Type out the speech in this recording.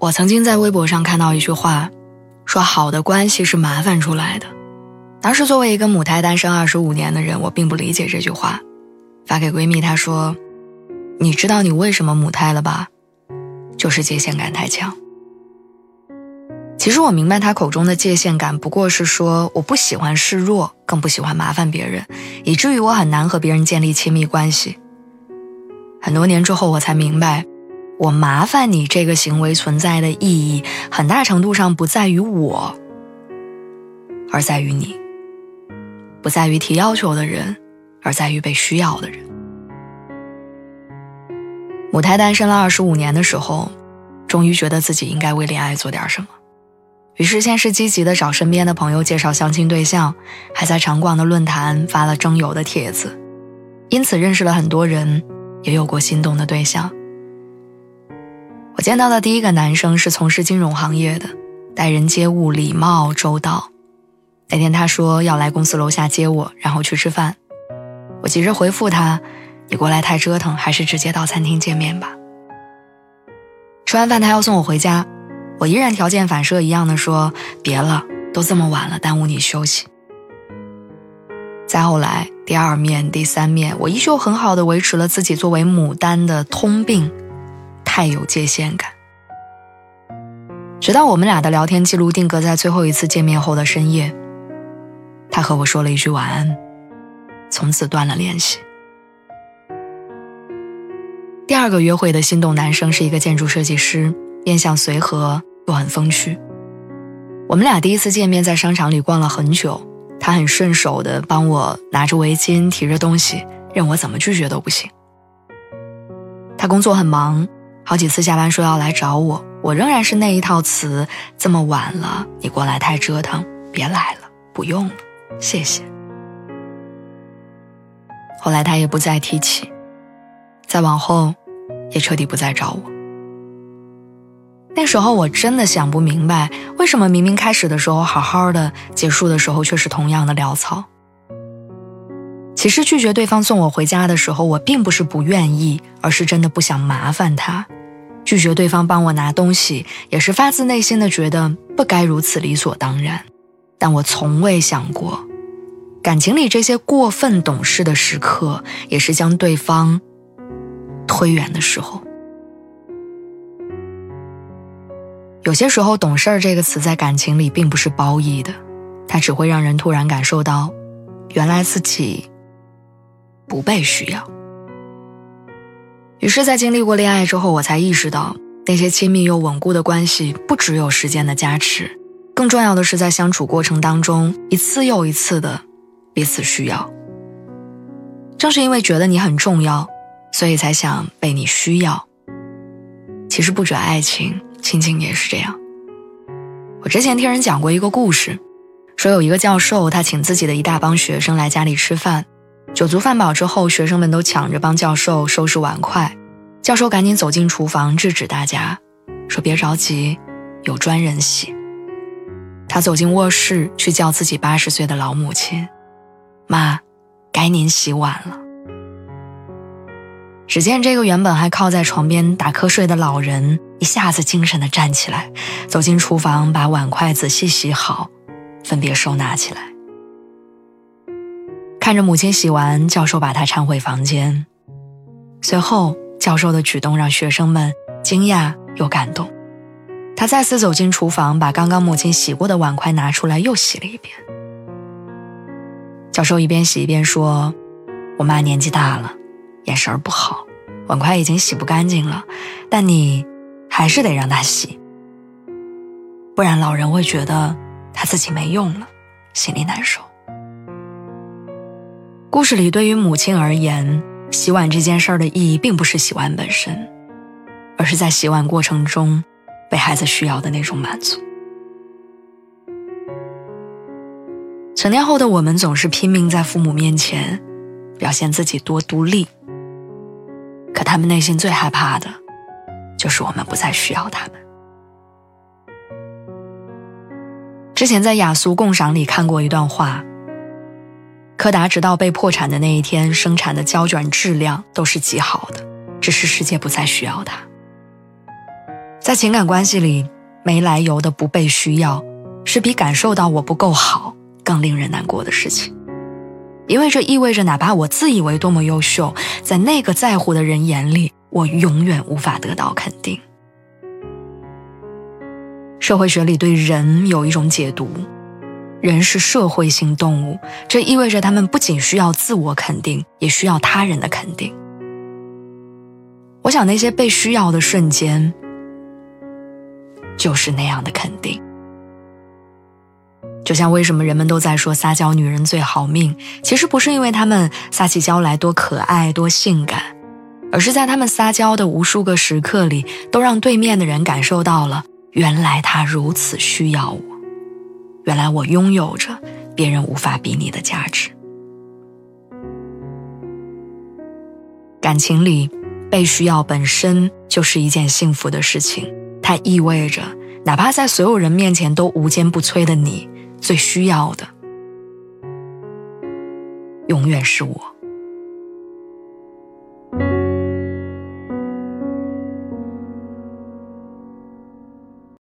我曾经在微博上看到一句话，说好的关系是麻烦出来的。当时作为一个母胎单身二十五年的人，我并不理解这句话，发给闺蜜，她说：“你知道你为什么母胎了吧？就是界限感太强。”其实我明白她口中的界限感，不过是说我不喜欢示弱，更不喜欢麻烦别人，以至于我很难和别人建立亲密关系。很多年之后，我才明白。我麻烦你这个行为存在的意义，很大程度上不在于我，而在于你；不在于提要求的人，而在于被需要的人。母胎单身了二十五年的时候，终于觉得自己应该为恋爱做点什么，于是先是积极的找身边的朋友介绍相亲对象，还在常逛的论坛发了征友的帖子，因此认识了很多人，也有过心动的对象。我见到的第一个男生是从事金融行业的，待人接物礼貌周到。那天他说要来公司楼下接我，然后去吃饭。我急着回复他：“你过来太折腾，还是直接到餐厅见面吧。”吃完饭他要送我回家，我依然条件反射一样的说：“别了，都这么晚了，耽误你休息。”再后来第二面、第三面，我依旧很好的维持了自己作为牡丹的通病。太有界限感，直到我们俩的聊天记录定格在最后一次见面后的深夜，他和我说了一句晚安，从此断了联系。第二个约会的心动男生是一个建筑设计师，面相随和又很风趣。我们俩第一次见面在商场里逛了很久，他很顺手的帮我拿着围巾提着东西，任我怎么拒绝都不行。他工作很忙。好几次下班说要来找我，我仍然是那一套词。这么晚了，你过来太折腾，别来了，不用了，谢谢。后来他也不再提起，再往后，也彻底不再找我。那时候我真的想不明白，为什么明明开始的时候好好的，结束的时候却是同样的潦草。其实拒绝对方送我回家的时候，我并不是不愿意，而是真的不想麻烦他。拒绝对方帮我拿东西，也是发自内心的觉得不该如此理所当然。但我从未想过，感情里这些过分懂事的时刻，也是将对方推远的时候。有些时候，“懂事儿”这个词在感情里并不是褒义的，它只会让人突然感受到，原来自己不被需要。于是，在经历过恋爱之后，我才意识到，那些亲密又稳固的关系，不只有时间的加持，更重要的是在相处过程当中，一次又一次的彼此需要。正是因为觉得你很重要，所以才想被你需要。其实不止爱情，亲情也是这样。我之前听人讲过一个故事，说有一个教授，他请自己的一大帮学生来家里吃饭。酒足饭饱之后，学生们都抢着帮教授收拾碗筷。教授赶紧走进厨房制止大家，说：“别着急，有专人洗。”他走进卧室去叫自己八十岁的老母亲：“妈，该您洗碗了。”只见这个原本还靠在床边打瞌睡的老人，一下子精神的站起来，走进厨房，把碗筷仔细洗好，分别收纳起来。看着母亲洗完，教授把她搀回房间。随后，教授的举动让学生们惊讶又感动。他再次走进厨房，把刚刚母亲洗过的碗筷拿出来，又洗了一遍。教授一边洗一边说：“我妈年纪大了，眼神不好，碗筷已经洗不干净了，但你还是得让她洗，不然老人会觉得她自己没用了，心里难受。”故事里，对于母亲而言，洗碗这件事儿的意义并不是洗碗本身，而是在洗碗过程中被孩子需要的那种满足。成年后的我们总是拼命在父母面前表现自己多独立，可他们内心最害怕的，就是我们不再需要他们。之前在雅俗共赏里看过一段话：柯达直到被破产的那一天，生产的胶卷质量都是极好的，只是世界不再需要它。在情感关系里，没来由的不被需要，是比感受到我不够好。更令人难过的事情，因为这意味着，哪怕我自以为多么优秀，在那个在乎的人眼里，我永远无法得到肯定。社会学里对人有一种解读：人是社会性动物，这意味着他们不仅需要自我肯定，也需要他人的肯定。我想，那些被需要的瞬间，就是那样的肯定。就像为什么人们都在说撒娇女人最好命，其实不是因为她们撒起娇来多可爱多性感，而是在她们撒娇的无数个时刻里，都让对面的人感受到了原来他如此需要我，原来我拥有着别人无法比拟的价值。感情里被需要本身就是一件幸福的事情，它意味着哪怕在所有人面前都无坚不摧的你。最需要的，永远是我。